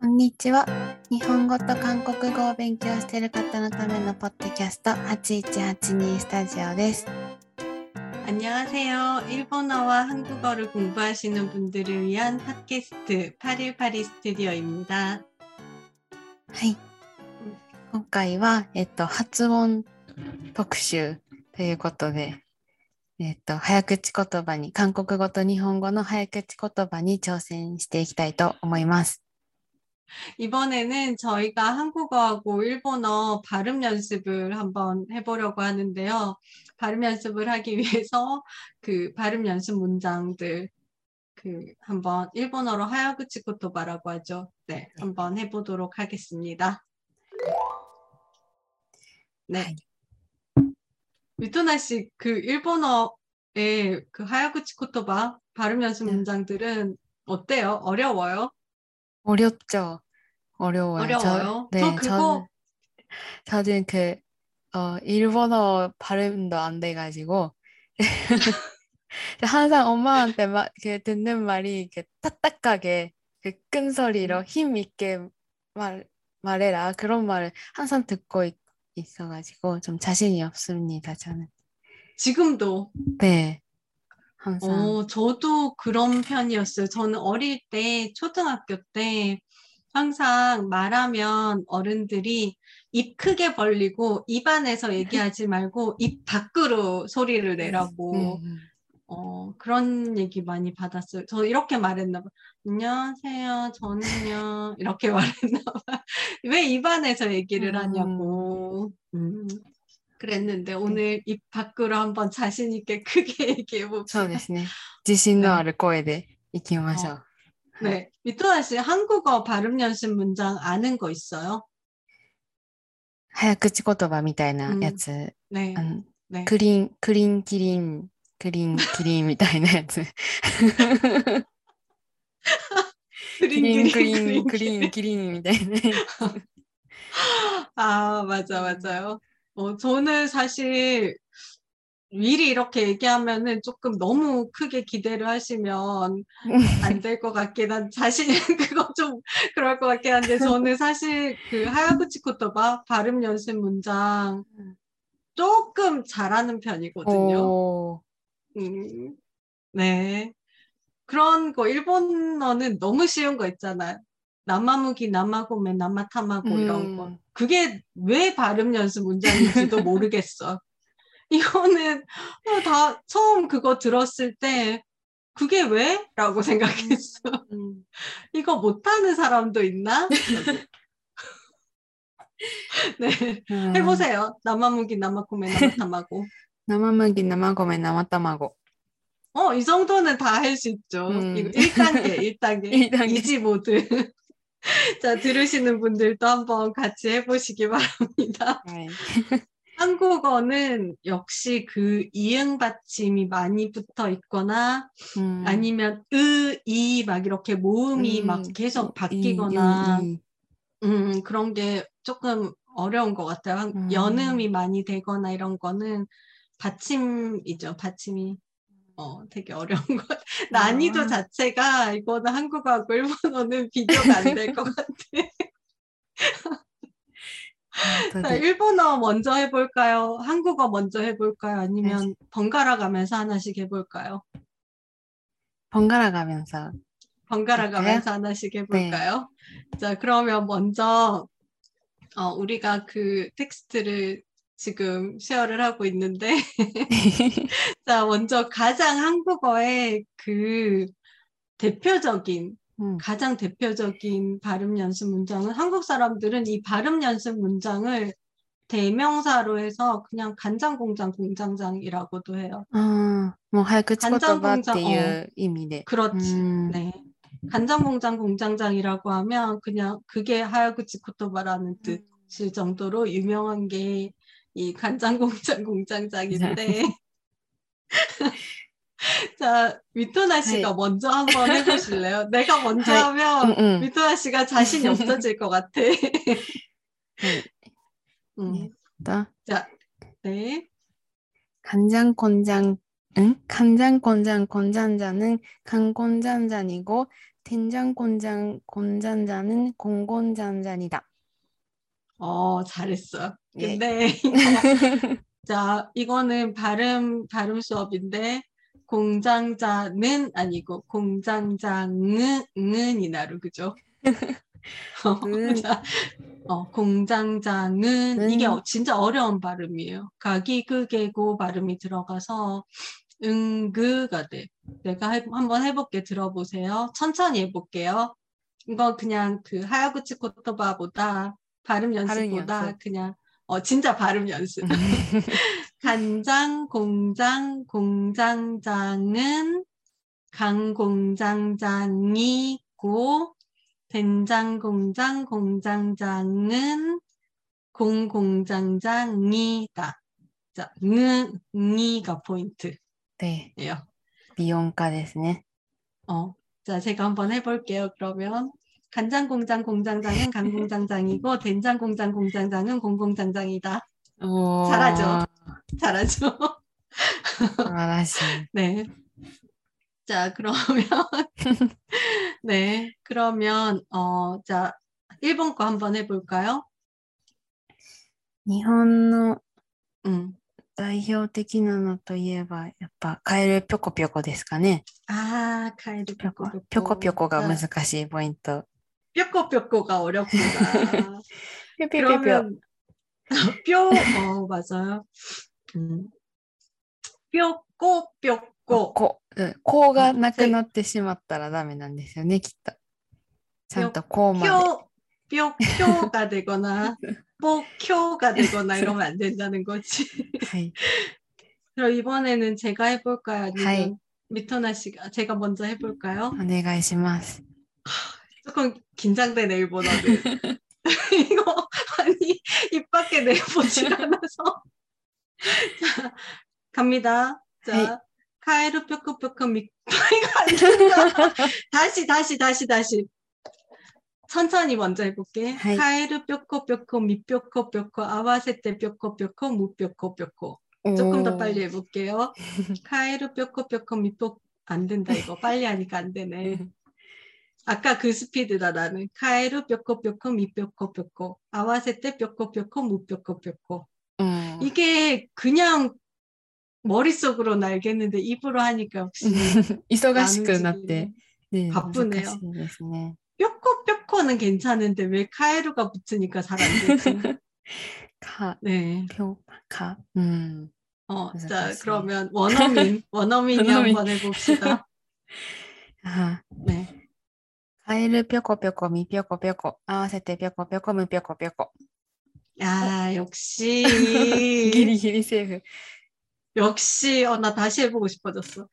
こんにちは。日本語と韓国語を勉強している方のためのポッドキャスト8182スタジオです。 안녕하세요. 일본어와 한국어를 공부하시는 분들을 위한 팟캐스트 818 스튜디오입니다. はい。今回は、えっと、発音特集ということで、えっと、早口言葉に、韓国語と日本語の早口言葉に挑戦していきたいと思います。 이번에는 저희가 한국어하고 일본어 발음 연습을 한번 해보려고 하는데요. 발음 연습을 하기 위해서 그 발음 연습 문장들 그 한번 일본어로 하야구치 코토바라고 하죠. 네, 한번 해보도록 하겠습니다. 네. 미토나 씨, 그 일본어의 그 하야구치 코토바 발음 연습 네. 문장들은 어때요? 어려워요? 어렵죠? 어려워요. 어려워요? 저, 네, 저 그거 저는, 저는 그, 어, 일본어 발음도 안 돼가지고, 항상 엄마한테 막, 그, 듣는 말이, 그, 딱딱하게, 그, 큰 소리로 힘 있게 말, 말해라. 그런 말을 항상 듣고 있, 있어가지고, 좀 자신이 없습니다, 저는. 지금도 네. 항상. 어, 저도 그런 편이었어요. 저는 어릴 때, 초등학교 때, 항상 말하면 어른들이 입 크게 벌리고 입 안에서 얘기하지 말고 입 밖으로 소리를 내라고 음, 음. 어, 그런 얘기 많이 받았어요. 저 이렇게 말했나 봐. 안녕하세요. 저는요. 이렇게 말했나 봐. 왜 입 안에서 얘기를 음. 하냐고. 음, 그랬는데 오늘 입 밖으로 한번 자신 있게 크게 얘기해 そう 봅시다. ですね。自信のある声でいきましょう。 네. 미토나 씨, 한국어 발음 연습 문장 아는 거 있어요? 早口言葉みたいなやつ、 네. あの 네. クリン、クリンキリン、クリンキリンみたいなやつ。キリン、クリン、クリン、キリンみたいなやつ。 아, 맞아, 맞아요. 어, 저는 사실 미리 이렇게 얘기하면은 조금 너무 크게 기대를 하시면 안 될 것 같긴 한, 자신이 그거 좀 그럴 것 같긴 한데, 저는 사실 그 하야구치 코토바 발음 연습 문장 조금 잘하는 편이거든요. 오, 음, 네. 그런 거, 일본어는 너무 쉬운 거 있잖아요. 남마무기, 남마고매, 남마타마고 음. 이런 거. 음. 그게 왜 발음 연습 문장인지도 모르겠어. 이거는 어, 다 처음 그거 들었을 때 그게 왜? 라고 음. 생각했어. 음. 이거 못하는 사람도 있나? 네. 음. 해보세요. 남아무기, 남마고메, 남아타마고. 남아무기, 남마고메, 남아타마고. 어, 이 정도는 다 할 수 있죠. 음. 이거 1단계, 1단계. 1단계. 이지 모드. 자, 들으시는 분들도 한번 같이 해보시기 바랍니다. 한국어는 역시 그 이응 받침이 많이 붙어 있거나 음. 아니면 으, 이 막 이렇게 모음이 음. 막 계속 바뀌거나 음, 음, 그런 게 조금 어려운 것 같아요. 연음이 많이 되거나 이런 거는 받침이죠, 받침이. 어, 되게 어려운 것. 아. 난이도 아. 자체가 이거는 한국하고 일본어는 비교가 안 될 것 같아. 아, 자, 일본어 먼저 해볼까요? 한국어 먼저 해볼까요? 아니면 네. 번갈아 가면서 하나씩 해볼까요? 번갈아 가면서. 번갈아 가면서 하나씩 네. 해볼까요? 네. 자, 그러면 먼저 어, 우리가 그 텍스트를 지금 쉐어를 하고 있는데 자 먼저 가장 한국어의 그 대표적인 음. 가장 대표적인 발음 연습 문장은 한국 사람들은 이 발음 연습 문장을 대명사로 해서 그냥 간장공장 공장장이라고도 해요. 아, 뭐 간장공장 어, 의미네. 그렇지. 음. 네. 간장공장 공장장이라고 하면 그냥 그게 하야구치코토바라는 뜻일 정도로 유명한 게 이 간장공장 공장장인데 네. 자 미토나 씨가 네. 먼저 한번 해보실래요? 내가 먼저 아, 하면 음, 음. 미토나 씨가 자신이 음. 없어질 것 같아. 네. 음. 네, 자, 네. 간장건장 응? 간장건장 건장자는 간건장잔이고 된장건장 건장자는 공건장잔이다. 어, 잘했어. 예. 근데 이거, 자, 이거는 발음 발음 수업인데 공장자는 아니고 공장장은 은이 나루 그죠? 어, 어, 공장장은 은. 이게 어- 진짜 어려운 발음이에요. 각이 그개고 발음이 들어가서 응그가 돼. 내가 해- 한번 해볼게 들어보세요. 천천히 해볼게요. 이거 그냥 그 하야구치 코토바보다 발음 연습보다 연습. 그냥 어 진짜 발음 연습. 간장 공장 공장장은 강 공장장이고 된장 공장 공장장은 공 공장장이다. 자, 는, 니가 포인트예요. 네, 미용가 ですね. 어, 자, 제가 한번 해볼게요. 그러면 간장 공장 공장장은 강 공장장이고 된장 공장 공장장은 공 공장장이다. 오, 잘하죠? 잘하죠? 素晴らしい. 네. 자, 그러면 네, 그러면 어, 자, 일본 거 한번 해볼까요? 日本の 음. 代表的なのといえば、やっぱカエルぴょこぴょこですかね。 아, 카에르 ぴょこ 뾰꼬 ぴょこぴょこが 자, 難しいポイント。 뾰꼬뾰꼬가 어렵구나. ぴょぴょぴょぴょ。 그러면 뼈, 어, 맞아요. 음. 뾰꼬, 뾰꼬. こ、うんこうがなくなってしまったらダメなんですよね、きっと。ちゃんとこうまで。 뼈, 뼈표가 되거나, 뽀표가 되거나 이러면 안 된다는 거지. はい。 그럼 이번에는 제가 해볼까요? 아니면 하이. 미토나 씨가, 제가 먼저 해볼까요? お願いします。 조금 긴장되네, 일본어는. 이거, 아니, 입 밖에 내보질 않아서. 자, 갑니다. 자. 카에르 안 된다. 다시, 다시, 다시, 다시. 천천히 먼저 해볼게. 하이. 카에르 뾰코뾰코 미뾰코뾰코 아와세테 뾰코뾰코 무뾰코뾰코. 조금 더 빨리 해볼게요. 카에르 뾰코뾰코 미뾰 안 된다 이거 빨리 하니까 안 되네. 아까 그 스피드다 나는. 카에루 뼈코 뼈코 미뼈코 뼈코 아와세테 뼈코 뼈코 무뼈코 뼈코 이게 그냥 머릿속으로 날겠는데 입으로 하니까 혹시 이서가시끈한데 네, 바쁘네요. 뼈코 뼈코는 괜찮은데 왜 카에루가 붙으니까 사람들카네뼈카 음. 어, 자 그러면 원어민 원어민이 한번 해봅시다. 아, 네. カエルぴょこぴょこ、みぴょこぴょこ、合わせてぴょこぴょこ、むぴょこぴょこ。 야, 역시. ギリギリセーフ。 역시, 어, 나 다시 해보고 싶어졌어.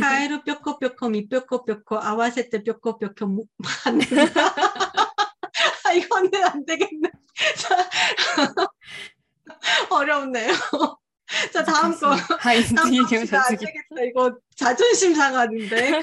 카에르 뾰코뾰코, 미뾰코뾰코, 아와세테 뾰코뾰코, 무, 안 된다. 아, 이거는 안 되겠네. 자, 어렵네요. 자, 다음 거. はい、次다음 行きましょう、 갑시다. 안 次。 되겠다. 이거 자존심 상하는데.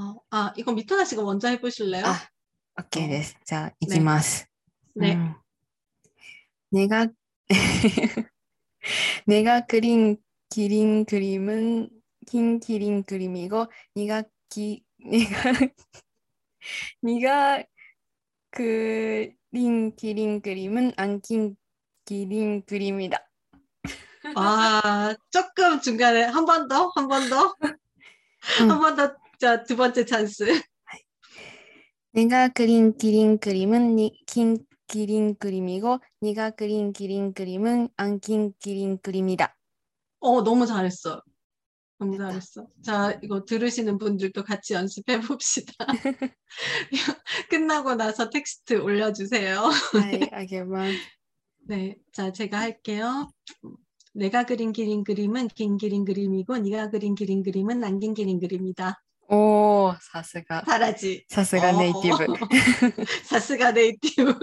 어, 아, 이거 미터나 씨가 먼저 해보실래요? 아, 오케이, 어. 됐어. 자, 네. 이기마스. 네. 음. 내가 내가 그린 기린 그림은 긴 기린 그림이고 네가 기 네가 네가 그린 기린 그림은 안 긴 기린 그림이다. 아, 조금 중간에 한 번 더, 한 번 더, 한 번 더 자, 두 번째 찬스. 내가 그린 기린 그림은 긴 기린 그림이고 네가 그린 기린 그림은 안 긴 기린 그림이다. 어, 너무 잘했어. 너무 잘했어. 자, 이거 들으시는 분들도 같이 연습해 봅시다. 끝나고 나서 텍스트 올려주세요. 아이, 네, 자, 제가 할게요. 내가 그린 기린 그림은 긴 기린 그림이고 네가 그린 기린 그림은 안 긴 기린 그림이다. おー、さすが。 잘하지. さすがネイティブ。 사스가 네이티브.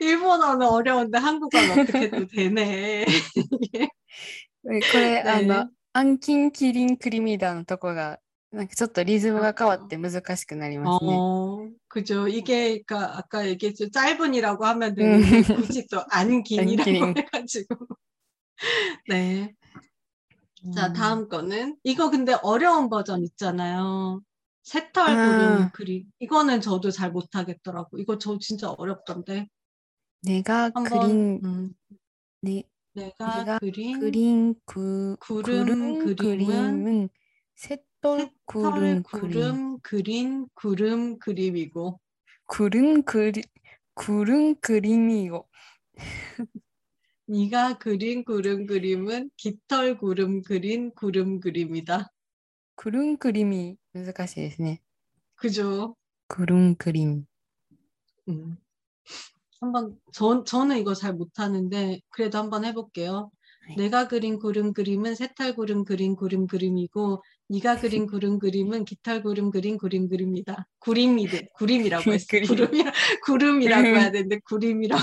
일본어는 어려운데 한국어는 어떻게 또 되네. これ、あねの、暗金キリンクリミダのとこが、なんかちょっとリズムが変わって難しくなりますね。 어, 그죠. 이게 그러니까 아까 얘기했죠. 짧은이라고 하면 되는데 굳이 또 안긴이라고 안긴. 해가지고. 네. 자, 음. 다음 거는 이거 근데 어려운 버전 있잖아요. 세탈 아. 음. 그림. 이거는 저도 잘 못하겠더라고. 이거 저 진짜 어렵던데. 내가 그린 음. 네. 내가, 내가 그린, 그린 구, 구름, 구름 그림은, 그림은 새돌 구름, 구름 그림. 구름 그림이고 구름 그리 구름 그림이고 네가 그린 구름 그림은 깃털 구름 그린 구름 그림이다. クルンクリミ、難しいですね。 그죠? クルンクリン。 음. 한번 전 저는 이거 잘 못하는데 그래도 한번 해볼게요. 네. 내가 그린 구름 그림은 새털 구름 그린 구름 그림이고 네가 그린 구름 그림은 깃털 구름 그린 구름 그림이다. 구림이드 구림이라고 했어. 그림. 구름이라 구름이라고 해야 되는데 구림이라고.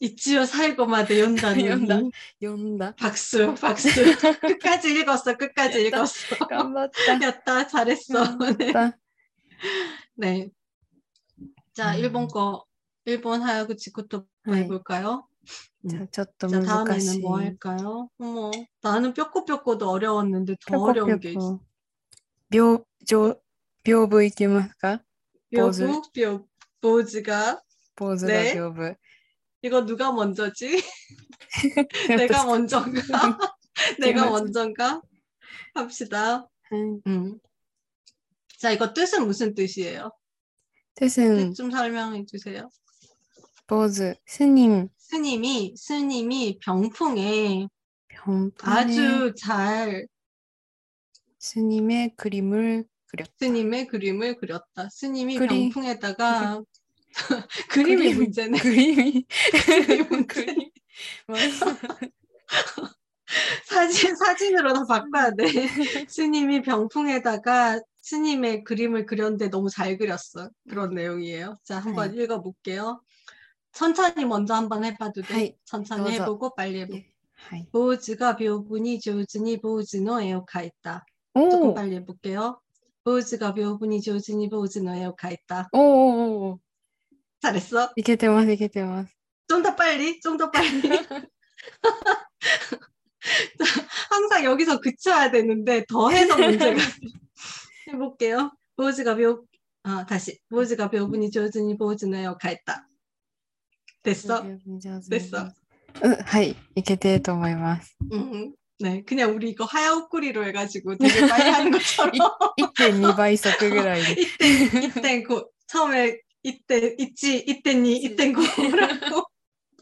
이치요 살고마대 연다니. 연다. 読んだ 박수, 박수. 끝까지 읽었어, 끝까지 됐다. 읽었어. 頑張った 였다, 잘했어. 네. 頑張った 네. 자, 음. 일본 거, 일본 하야구치부터 네. 해볼까요? じゃあちょっと 자, 難し 다음에는 い 뭐 할까요? 어머, 나는 뾰꼬뾰꼬도 어려웠는데 더 ぴょこぴょ 어려운 게 있어. こ屏上屏風いけますか 보즈. 뾰부, 뾰, 보즈가. ポーズが 네. 屏風 이거 누가 먼저지? 내가 먼저인가? 음, 내가 먼저인가? 합시다. 음. 음. 자, 이거 뜻은 무슨 뜻이에요? 뜻은 뜻 좀 설명해 주세요. 보즈 스님 스님이 스님이 병풍에 병풍에 아주 잘 스님의 그림을 그렸다. 스님의 그림을 그렸다. 스님이 그리... 병풍에다가 그림이 그림, 문제네. 그림이. 그림이 그림. 사진 사진으로 다 바꿔야 돼. 스님이 병풍에다가 스님의 그림을 그렸는데 너무 잘 그렸어. 그런 내용이에요. 자, 한번 네. 읽어볼게요. 천천히 먼저 한번 해봐도 돼. 네. 천천히 해보고 빨리 해보고. 네. 보즈가 묘분이 조즈니 보즈노 에오카 있다. 조금 빨리 해볼게요. 보즈가 묘분이 조즈니 보즈노 에오카 있다. 오오오. 잘했어. いけてますいけてます。 좀 더 빨리, 좀 더 빨리. 항상 여기서 그쳐야 되는데 더 해서 문제가 해볼게요. 보즈가 묘, 아 다시 보즈가 묘분이 조즈니 보즈노요 가했다. 됐어? 됐어. うん、はい、いけてると思います。 음, 네, 그냥 우리 이거 하야오꾸리로 해가지고 되게 빨리 하는 것처럼 1.2倍速ぐらいで。 이때 이때 고 처음에 이때 있지 이때니 이땐 고라고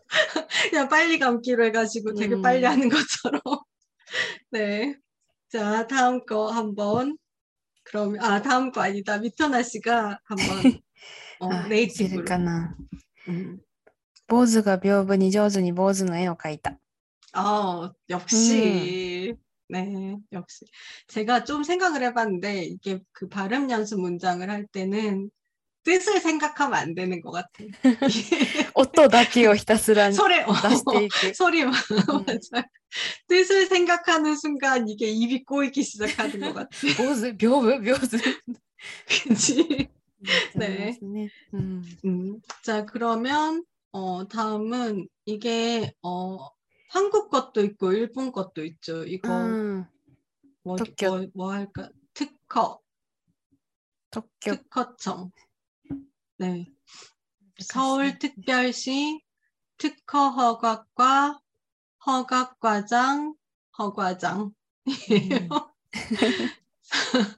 그냥 빨리 감기로 해가지고 되게 음. 빨리 하는 것처럼 네. 자 다음 거 한번 그럼 아 다음 거 아니다 미터나 씨가 한번 어, あ、いける 네이티브로 かな。 음. 坊主が屏風に上手に坊主の絵を描いた。 어 역시 네 역시 제가 좀 생각을 해봤는데 이게 그 발음 연습 문장을 할 때는 뜻을 생각하면 안 되는 것 같아. 옷도 닦기요, 히타스란. 소리, 소리만. 뜻을 생각하는 순간 이게 입이 꼬이기 시작하는 것 같아. 묘즈, 묘즈, 묘즈. 그치. 네. 음. 자, 그러면, 어, 다음은 이게, 어, 한국 것도 있고, 일본 것도 있죠. 이거, 음. 뭐, 뭐, 뭐 할까? 특허. 도쿄. 특허청. 네. 서울특별시 특허허가과 허가과장 허과장이에요. 음.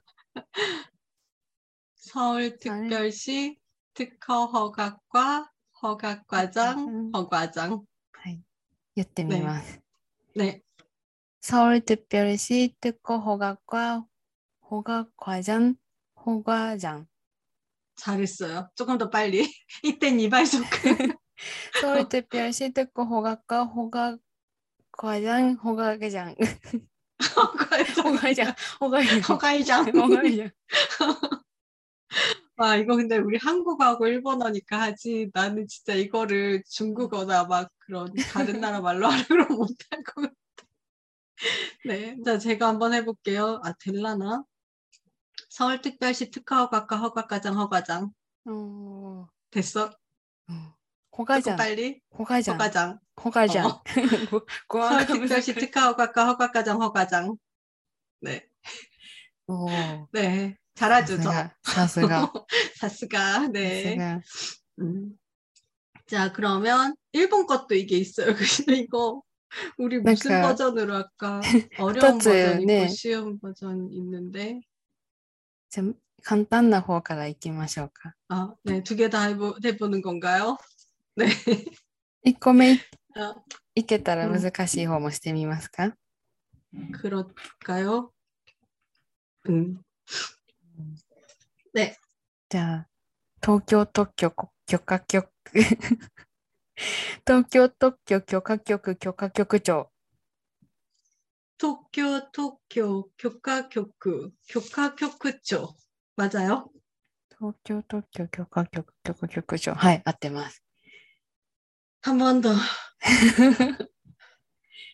서울특별시 특허허가과 허가과장 허과장. 네, 네. 네. 서울특별시 특허허가과 허가과장 허과장. 잘했어요. 조금 더 빨리. 이땐 이발소크. 서울특별시 특허허가과 허가과장 허가과장 허가장. 허가장 허가장 허가이장. 허가장 와, 이거 근데 우리 한국어하고 일본어니까 하지. 나는 진짜 이거를 중국어나 막 그런 다른 나라 말로 하려고 못할 것 같아. 네. 자, 제가 한번 해볼게요. 아, 될라나? 서울특별시 특허허가과 허가과장 허과장 어... 됐어? 어. 호가장. 빨리. 호가장. 허가장. 호가장. 어. 뭐, 서울특별시 특허허가과 허가과장 허가장. 네. 오. 네. 잘하죠. 사스가. 사스가. 네자 음. 자, 그러면 일본 것도 이게 있어요. 근데 이거 우리 그러니까. 무슨 그러니까. 버전으로 할까? 어려운 버전 있고 네. 쉬운 버전 있는데. じゃあ簡単な方からいきましょうか 아, 네, 두 개 다 해보, 해보는 건가요? 네. 1個目い 아, いけたらうん難しい方もしてみますか、 그럴까요? 음. 네. じゃあ東京特許許可局東京特許許可局許可局長 도쿄, 도쿄, 교과교구, 교과교구죠. 맞아요? 東京特許許可局許可局長はい合ってます 한 번 더.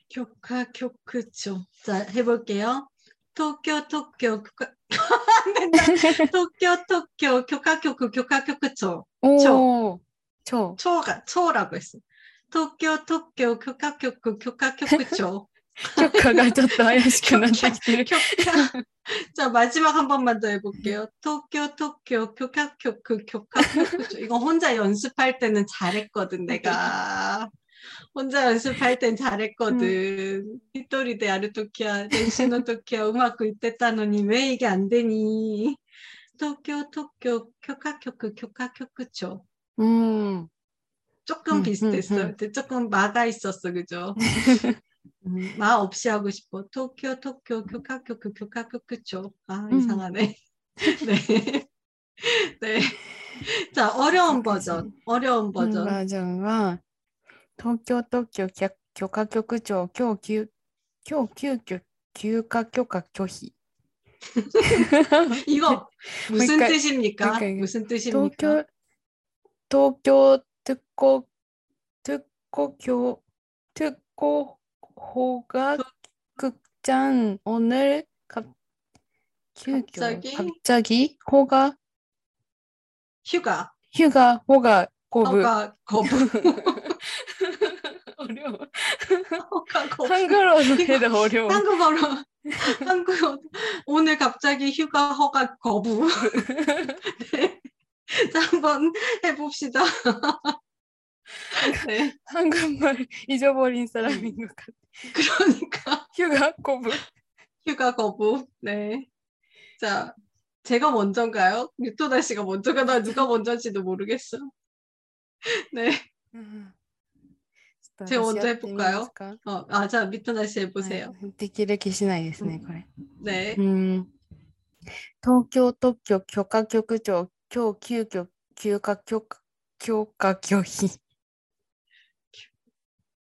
교과교구죠. 자, 해볼게요. 도쿄, 도쿄, 교과, 안 된다. 도쿄, 도쿄, 교과교구, 교과교구죠. おお超 초가, 초라고 했어. 도쿄, 도쿄, 교과교구, 교과교구죠. 許可がちょっと怪しくなってきてる 교과. 자, 마지막 한 번만 더 해볼게요. 도쿄, 도쿄, 교과교구, 교과교구죠. 이거 혼자 연습할 때는 잘했거든, 내가. 혼자 연습할 땐 잘했거든. 히토리 대 아르토키야, 렌시노 토키야, 음악 이때따노니 왜 이게 안 되니? 도쿄, 도쿄, 교과교구, 교과교구죠. うん 조금 음, 비슷했어. 음, 음. 근데 조금 마가 있었어, 그죠? 음, 마 없이 하고 싶어. 도쿄, 도쿄, 교카, 교쿄, 그 교카, 교쿄. 아, 이상하네. 네. 네. 자, 어려운 버전. 어려운 버전. 버전은 도쿄, 도쿄, 교카, 교쿄, 교규, 교규, 교카, 교카, 교희. 이거 무슨 그러니까, 뜻입니까? 그러니까 무슨 뜻입니까? 도쿄, 도쿄, 특고, 특고, 교, 특고, 호각극장 그 오늘 갑, 그 갑자기? 갑자기 호각 휴가. 휴가 호가 고부. 호가 고부. 어려 호가 고부. 한글로 해도 어려 한국어로 한국 오늘 갑자기 휴가 허가 거부. 네. 자 한번 해봅시다. 네. 한국말 잊어버린 사람인 것 같아 그러니까 휴가 고부 휴가 거부. 네. 자, 제가 먼저인가요? 유토다 씨가 먼저가 나 누가 먼저인지도 모르겠어. 네. 제가 먼저 해볼까요? 어, 아, 자, 미토나 씨 해보세요. できる気しないですねこれ 네. うん東京特許許可局長今日急遽休暇許可許可拒否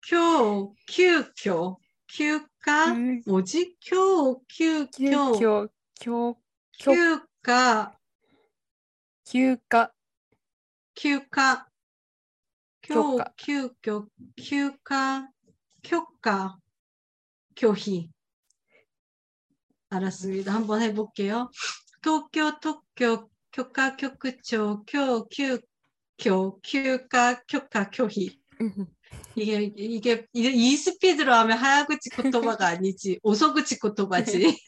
교, 휴교, 휴가, 음. 뭐지? 교, 急 휴교, 遽許許 휴가, 休暇 휴가, 교, 교과. 휴교, 휴가, 교과, 교희. 알았습니다. 한번 해볼게요. 도쿄, 도쿄, 교과, 교구초, 교, 교, 교, 휴가, 교과, 교희. 이게 이게 이, 이 스피드로 하면 하야구치 코토바가 아니지 오소구치 코토바지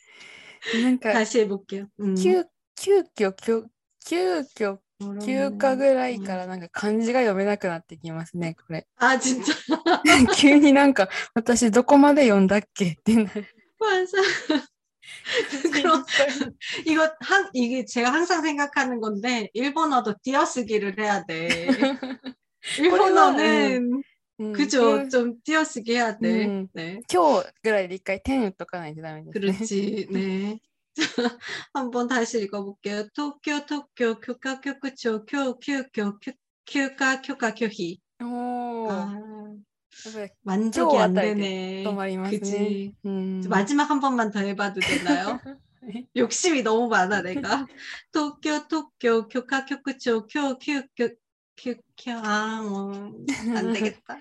なんか 다시 해볼게요. 음. 急急遽急急遽休暇ぐらいからなんか漢字が読めなくなってきますねこれ 아 진짜 急になんか私どこまで読んだっけってなる 맞아. 그럼 이거 한 이게 제가 항상 생각하는 건데 일본어도 띄어쓰기를 해야 돼. 일본어는 음, 그죠 좀 띄어쓰기 해야 돼. 음. 네. 今日ぐらいで一回点打っとかないとダメです、ね。 그렇지. 네. 한번 다시 읽어볼게요. 도쿄 도쿄 교과교구초 교교교 교과 교과 교희. おー 아, やっぱり 만족이 안 교あたりで 되네. 止まりますね。 그지. うん、 마지막 한 번만 더 해봐도 되나요? 욕심이 너무 많아 내가. 도쿄 도쿄 교과 교구초 교교교 교교 아뭐안 되겠다.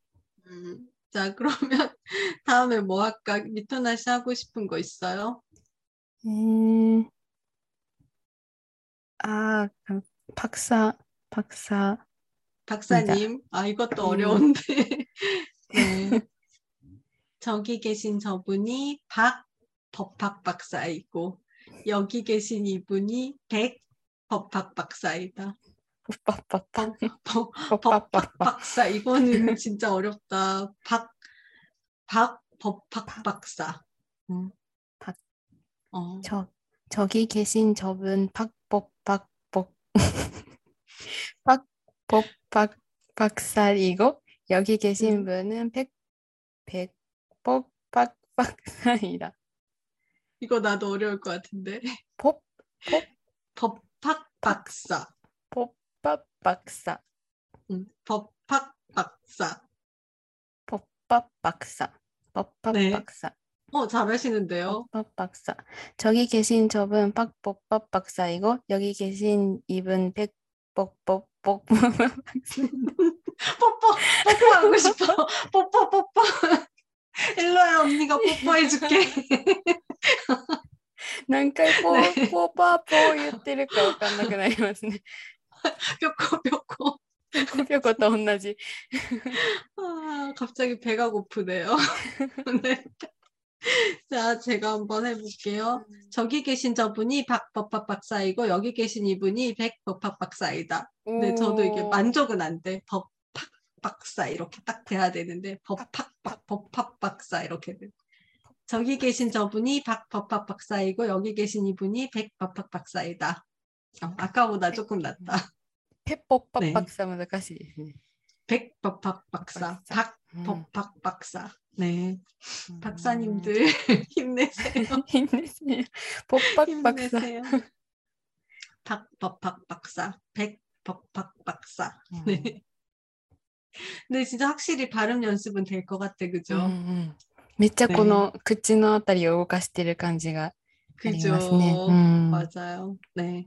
자, 그러면 다음에 뭐 할까? 미토나 씨 하고 싶은 거 있어요? 음, 아, 아 박사, 박사. 박사님, 아, 이것도 음. 어려운데. 네. 저기 계신 저분이 박 법학 박사이고 여기 계신 이분이 백 법학 박사이다. 박박박박 박박박박사 이거는 진짜 어렵다. 박박법박 박사. 응. 박. 어. 저 저기 계신 저분 박법박법 박법박 박사이고 여기 계신 응. 분은 백 백법박 박사이다. 이거 나도 어려울 것 같은데. 법? 법? 법학 박사. 법박 박사 음, 법학 박사. 법박 박사 법박 네. 박사 어, 잘하시는데요. 법박 박사 저기 계신 저분 팍복박 박사이고 여기 계신 이분 백복복복 뽀뽀, 뽀뽀하고 싶어. 뽀뽀, 뽀뽀. 일로야, 언니가 뽀뽀해줄게. 何回ポねーポーパーポー言ってるかわかんなくなりますね。 뼈코 뼈코 코뼈코 또 혼나지. 아, 갑자기 배가 고프네요. 네. 자, 제가 한번 해볼게요. 저기 계신 저분이 박법학 박사이고 여기 계신 이분이 백법학 박사이다. 근데 저도 이게 만족은 안 돼. 법학 박사 이렇게 딱 돼야 되는데 법학 박 법학 박사 이렇게 돼. 저기 계신 저분이 박법학 박사이고 여기 계신 이분이 백법학 박사이다. 어, 아까보다 조금 낫다. ペッポッパねッパクサ難しいですね。 백법학 박사, 박사. 음. 박법학 박사. 네, うん 박사님들 힘내세요. いいんですね。ポッパッパクサ。 힘내세요. 박법학 박사, 백법학 박사. うん 네. 근데 진짜 확실히 발음 연습은 될 것 같아, うん 그죠? うんめっちゃこの口のあたりを動かしてる感じがあり 그죠? ますね。うん、 맞아요. 네.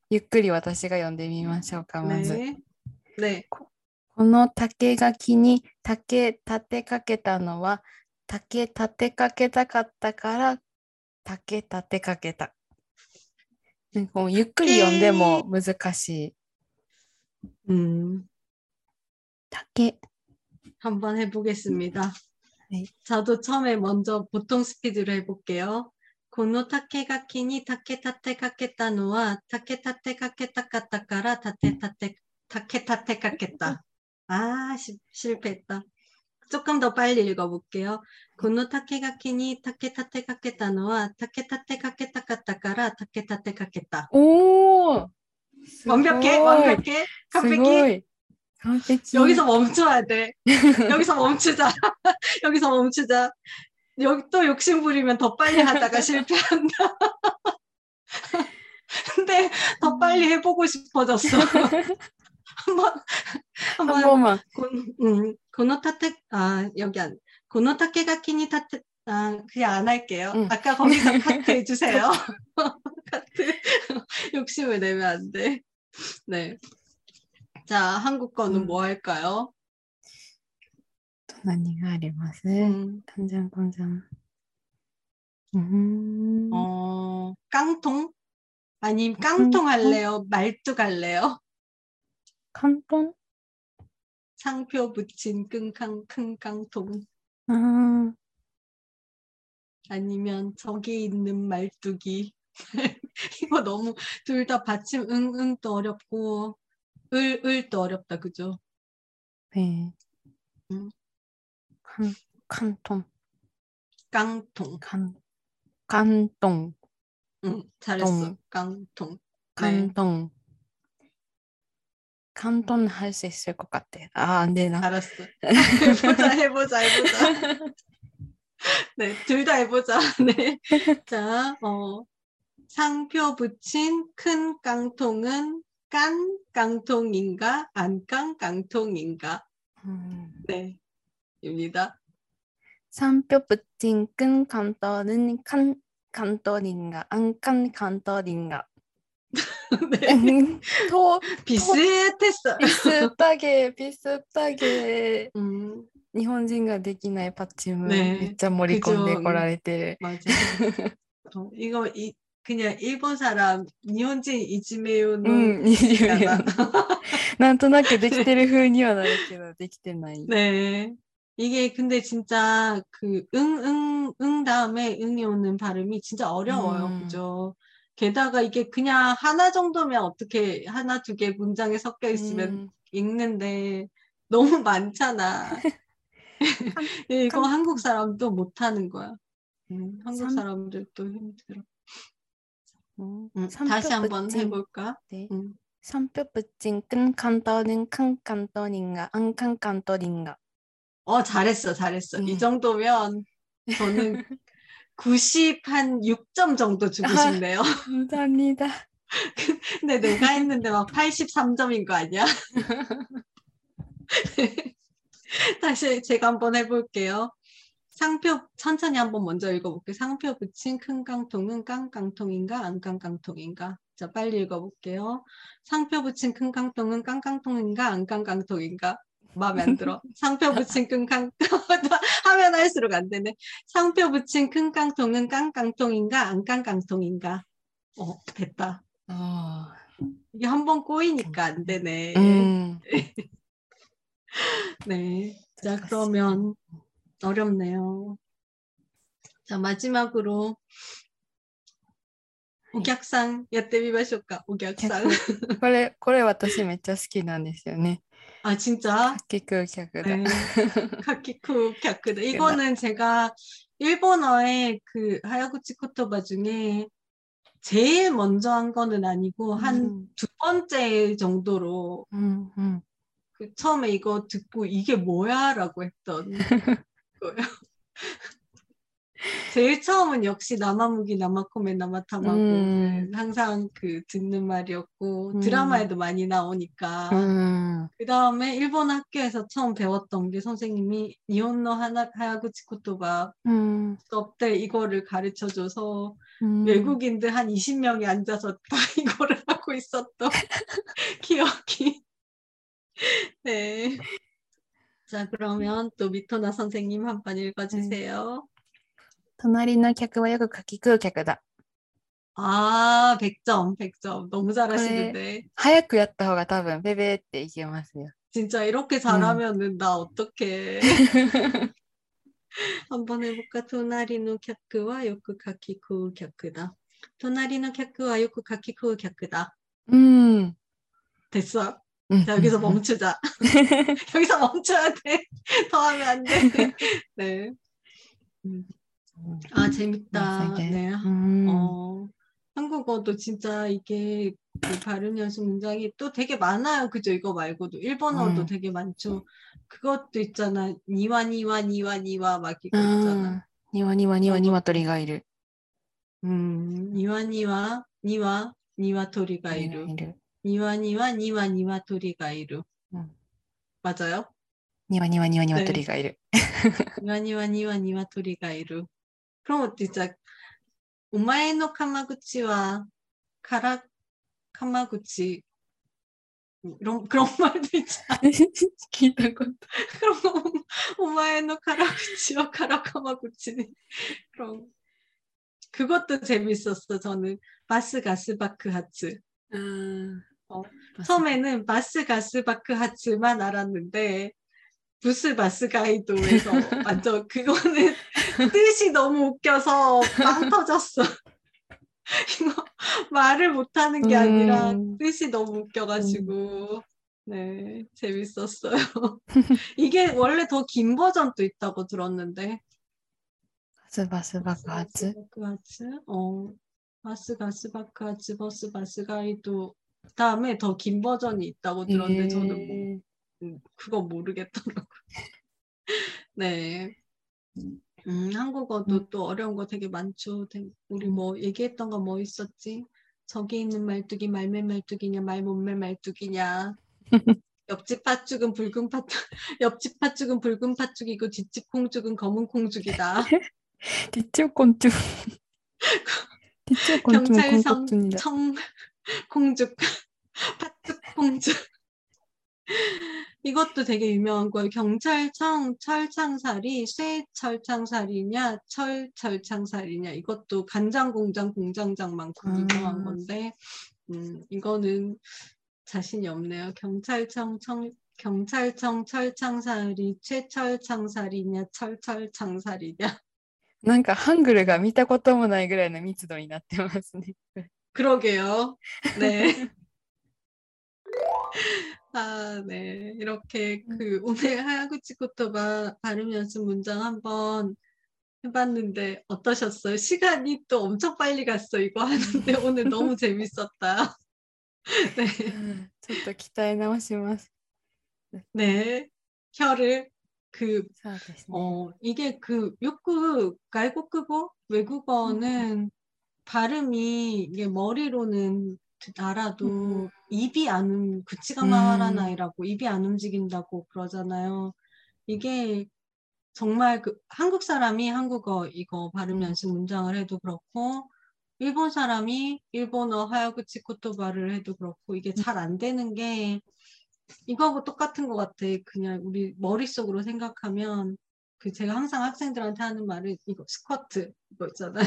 ゆっくり私が読んでみましょうか、まず。 네. 네. この竹垣に竹立てかけたのは竹立てかけたかったから竹立てかけた。なんかもうゆっくり読んでも難しい。 음. 竹。 한번 해보겠습니다. 네. 저도 처음에 먼저 보통 스피드로 해볼게요. 고노 타케가키니 타케 타테 가겠다노와 타케 타테 가겠다 까따까라 타테 타테 타케 타테 가겠다. 아 시- 실패했다. 조금 더 빨리 읽어볼게요. 고노 타케가키니 타케 타테 가겠다노와 타케 타테 가겠다 까따까라 타케 타테 가겠다. おーすごい 완벽해 완벽해 す 완벽해 ごい完璧 여기서 멈춰야 돼. 여기서 멈추자. 여기서 멈추자. 여기 또 욕심 부리면 더 빨리 하다가 실패한다. 근데 더 빨리 해보고 싶어졌어. 한번 한 한번 번만. 고- 음, 고노타테 아 여기 안 고노타케가 키니 타테 아 그냥 안 할게요. 응. 아까 거기서 카트 해주세요. 카트 욕심을 내면 안 돼. 네. 자 한국 거는 음. 뭐 할까요? 何があります 음, 간장, 간장. 음. 어 깡통 아님 깡통 할래요? 말뚝 할래요? 칸톤? 상표 붙인 끙캉 큰 깡통 아, 아니면 저기 있는 말뚝이 이거 너무 둘 다 받침 응응도 어렵고 을 을도 어렵다 그죠? 네. 음. 칸, 칸톤. 깡통 칸, 칸똥. 응 잘했어 동. 깡통 네. 칸똥. 칸톤 할수 있을 것 같아. 아, 안 되나? 알았어 해보자 해보자 해보자 네 둘 다 해보자 네 자 어 상표 붙인 큰 깡통은 깐 깡통인가 안 깐 깡통인가 음. 네 입니다 상표 붙인 끈 칸톤은 칸, 칸톤인가? 안 칸 칸톤인가? 네 더 비슷했어 비슷하게 비슷하게 음 日本人ができないパッチムねめっちゃ盛り込んで 그죠. こられてる。 맞아. 어, 이거 이, 그냥 일본 사람 일본인 이지메요는 うん、20秒 나 なんとなくできてる風にはなるけど、できてない。 네. 이게 근데 진짜 그 응, 응, 응 다음에 응이 오는 발음이 진짜 어려워요. 음. 그죠? 게다가 이게 그냥 하나 정도면 어떻게 하나 두 개 문장에 섞여 있으면 음. 읽는데 너무 많잖아. 예, 이거 한, 국 사람도 못하는 거야. 음, 한국 3... 사람들도 힘들어. 어, 음, 다시 한번 해볼까? 네. 음. 3뼈 붙인 끈 간더는 큰 간더인가 안 칸간더인가 어, 잘했어, 잘했어. 이 음. 정도면 저는 90 한 6점 정도 주고 아. 싶네요. 감사합니다 근데 내가 했는데 막 83점인 거 아니야? 다시 제가 한번 해볼게요. 상표 천천히 한번 먼저 읽어볼게요. 상표 붙인 큰 깡통은 깡깡통인가 안 깡깡통인가? 자 빨리 읽어볼게요. 상표 붙인 큰 깡통은 깡깡통인가 안 깡깡통인가? 마음에 안 들어. 상표 붙인 큰 깡, 하면 할수록 안 되네. 상표 붙인 큰 깡통은 깡깡통인가 안깡깡통인가? 어 됐다. あ 이게 한 번 꼬이니까 안 되네. ーうん。 네. 자,難しい 그러면 어렵네요. 자, 마지막으로 오객상 야떼미마쇼까 오객상. これ、これ私めっちゃ好きなんですよね。 아 진짜? 카키쿠 갸크다. 네. 카키쿠 갸크다. 이거는 제가 일본어의 그 하야구치 코토바 중에 제일 먼저 한 거는 아니고 한두 음. 번째 정도로 음, 음. 그 처음에 이거 듣고 이게 뭐야라고 했던 거예요. 제일 처음은 역시 남아무기 남아코메 남아타마고 음. 그 항상 그 듣는 말이었고 음. 드라마에도 많이 나오니까 음. 그 다음에 일본 학교에서 처음 배웠던 게 선생님이 니혼노 하나 하야구치 코토바 음. 수업 때 이거를 가르쳐줘서 음. 외국인들 한 20명이 앉아서 다 이거를 하고 있었던 기억이 네. 자 그러면 또 미토나 선생님 한 번 읽어주세요. 隣の客はよく書き食う客だ。 아, 100점, 100점. 너무 잘하시는데. 早くやった方が多分ベベっていけますよ。 진짜 이렇게 잘하면은 나 어떡해. 한번 해볼까? 토나리노 캬크와 요크 카키쿠 캬크다. 토나리노 캬크와 요크 카키쿠 캬크다. うん。 됐어. うん 자, 여기서 멈추자. 여기서 멈춰야 돼. 더 하면 안 돼. 네. 음. 아, 재밌다. 세게. 네. うん。 어, 한국어도 진짜 이게 그 발음 연습 문장이 또 되게 많아요. 그죠? 이거 말고도. 일본어도 음. 되게 많죠. 그것도 있잖아. 니와, 니와, 니와, 니와 막 이거 う 있잖아. ん。にわにわにわにわ鳥がいる。 음, 니와, 니와, 니와, 니와토리가 이루. いる。 니와 니와 니와 니와토리가 이루. 음. 맞아요? にわにわにわにわ鳥がいる。 니와 니와 니와 니와토리 그런 것도 있죠. 오마에노 카마구치와 카라 카마구치 이런 그런 말도 있잖아. 기타 것도. 그런 거 오마에노 카라구치와 카라 카마구치는 그런 그것도 재밌었어. 저는 바스 가스바크 하츠. 음, 어, 처음에는 바스 가스바크 하츠만 알았는데 부스 바스 가이드에서 완전 그거는 뜻이 너무 웃겨서 빵 터졌어. 이거 말을 못하는 게 아니라 음. 뜻이 너무 웃겨가지고 네 재밌었어요. 이게 원래 더 긴 버전도 있다고 들었는데. ガスバス爆発. 바카즈. 어. バスガス爆発 버스 バスガイド 다음에 더 긴 버전이 있다고 들었는데 예. 저는 뭐 예. 음, 그거 모르겠더라고요. 네. 음. 음, 한국어도 음. 또 어려운 거 되게 많죠. 우리 음. 뭐 얘기했던 거 뭐 있었지? 저기 있는 말뚝이 말매 말뚝이냐 말몸매 말뚝이냐 옆집 팥죽은 붉은 팥 옆집 팥죽은 붉은 팥죽이고 뒷집 콩죽은 검은 콩죽이다. 뒷집 콩죽 뒷집 콩죽 경찰성 청 콩죽 팥죽 콩죽 이것도 되게 유명한 거예요. 경찰청 철창살이 쇠철창살이냐 철철창살이냐 이것도 간장 공장 공장장만큼 유명한 음. 건데 음, 이거는 자신이 없네요. 경찰청 청 경찰청 철창살이 최철창살이냐 철철창살이냐 なんかハングルが見たこともないぐらいの密度になってますね。 그러게요. 네. 아, 네. 이렇게 음. 그 오늘 하야구치코토바 발음 연습 문장 한번 해봤는데 어떠셨어요? 시간이 또 엄청 빨리 갔어 이거 하는데 오늘 너무 재밌었다. 네. 아, 저도 기타에 나오시면서. 네. 네. 혀를 그, 어, 이게 그 욕구, 갈고 끄고 외국어는 음. 발음이 이게 머리로는 알아도 음. 입이 안 움, 구치가 음. 마하라나이라고 입이 안 움직인다고 그러잖아요. 이게 정말 그 한국 사람이 한국어 이거 발음 음. 연습 문장을 해도 그렇고 일본 사람이 일본어 하야구치 코토바를 해도 그렇고 이게 잘 안 되는 게 이거하고 똑같은 것 같아. 그냥 우리 머릿속으로 생각하면 그 제가 항상 학생들한테 하는 말은 이거 스쿼트 이거 있잖아요.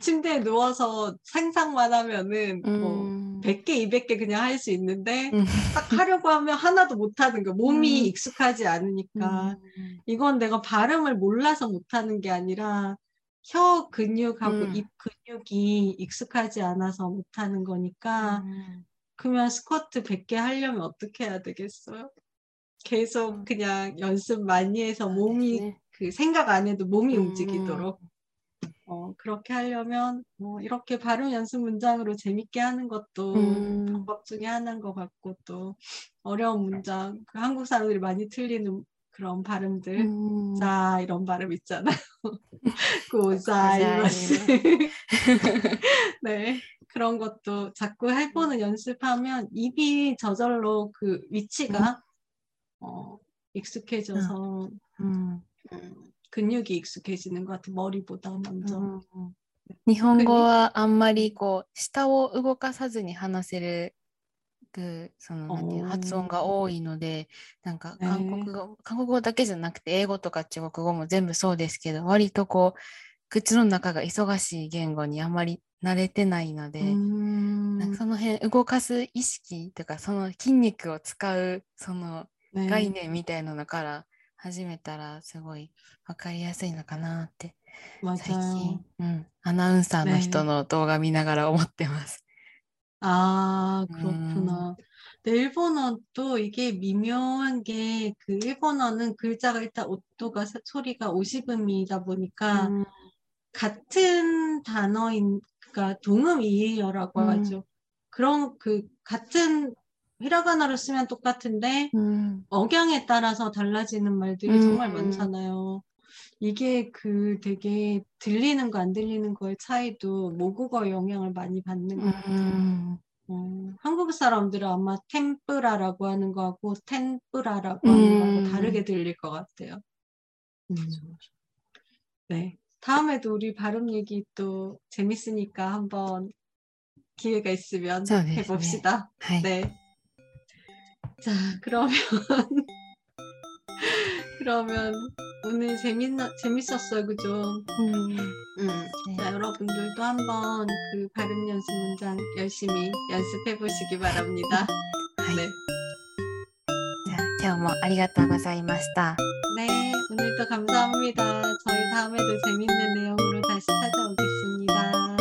침대에 누워서 상상만 하면은 뭐 음. 100개, 200개 그냥 할 수 있는데 음. 딱 하려고 하면 하나도 못 하는 거. 몸이 음. 익숙하지 않으니까. 음. 이건 내가 발음을 몰라서 못 하는 게 아니라 혀 근육하고 음. 입 근육이 익숙하지 않아서 못 하는 거니까 음. 그러면 스쿼트 100개 하려면 어떻게 해야 되겠어요? 계속 음. 그냥 연습 많이 해서 몸이 네. 그 생각 안 해도 몸이 음. 움직이도록 어, 그렇게 하려면 뭐 이렇게 발음 연습 문장으로 재밌게 하는 것도 음. 방법 중에 하나인 것 같고 또 어려운 문장 그 한국 사람들이 많이 틀리는 그런 발음들 음. 자 이런 발음 있잖아요. 고자이마스. 고자이마스. 네 그런 것도 자꾸 해보는 연습하면 입이 저절로 그 위치가 어, 익숙해져서 음. 음, 근육이 익숙해지는 것 같아 머리보다 먼저. うん日本語はあんまりこう舌を動かさずに話せるくそのなんていうのおー発音が多いのでなんかへー韓国語韓国語だけじゃなくて英語とか中国語も全部そうですけど割とこう口の中が忙しい言語にあまり慣れてないので、 음, なんかその辺動かす意識とかその筋肉を使うその 네. 概念みたいなのから 始めたらすごい分かりやすいのかなって最 맞아요. 近、うん、アナウンサーの人の動画見ながら思ってます。 아, 그렇구나. 근데 일본어도 이게 미묘한 게 그 일본어는 글자가 일단 오토가 사- 소리가 50음이다 보니까 うん 같은 단어인 그러니까 동음이에요라고 음. 하죠. 그런 그 같은 히라가나로 쓰면 똑같은데 음. 억양에 따라서 달라지는 말들이 음. 정말 많잖아요. 이게 그 되게 들리는 거 안 들리는 거의 차이도 모국어 영향을 많이 받는 것 같아요. 음. 어, 한국 사람들은 아마 템프라라고 하는 거하고 텐프라라고 하는 음. 거하고 다르게 들릴 것 같아요. 음. 네. 다음에도 우리 발음 얘기 또 재밌으니까 한번 기회가 있으면 네, 네. 해봅시다. 네. 자, 그러면 그러면 오늘 재밌나 재밌었어요, 그죠? 음. 음. 네. 여러분들도 한번 그 발음 연습 문장 열심히 연습해 보시기 바랍니다. 네. 자, 제가 뭐 아리가또 고자이마시다. 네, 오늘도 감사합니다. 저희 다음에도 재밌는 내용으로 다시 찾아오겠습니다.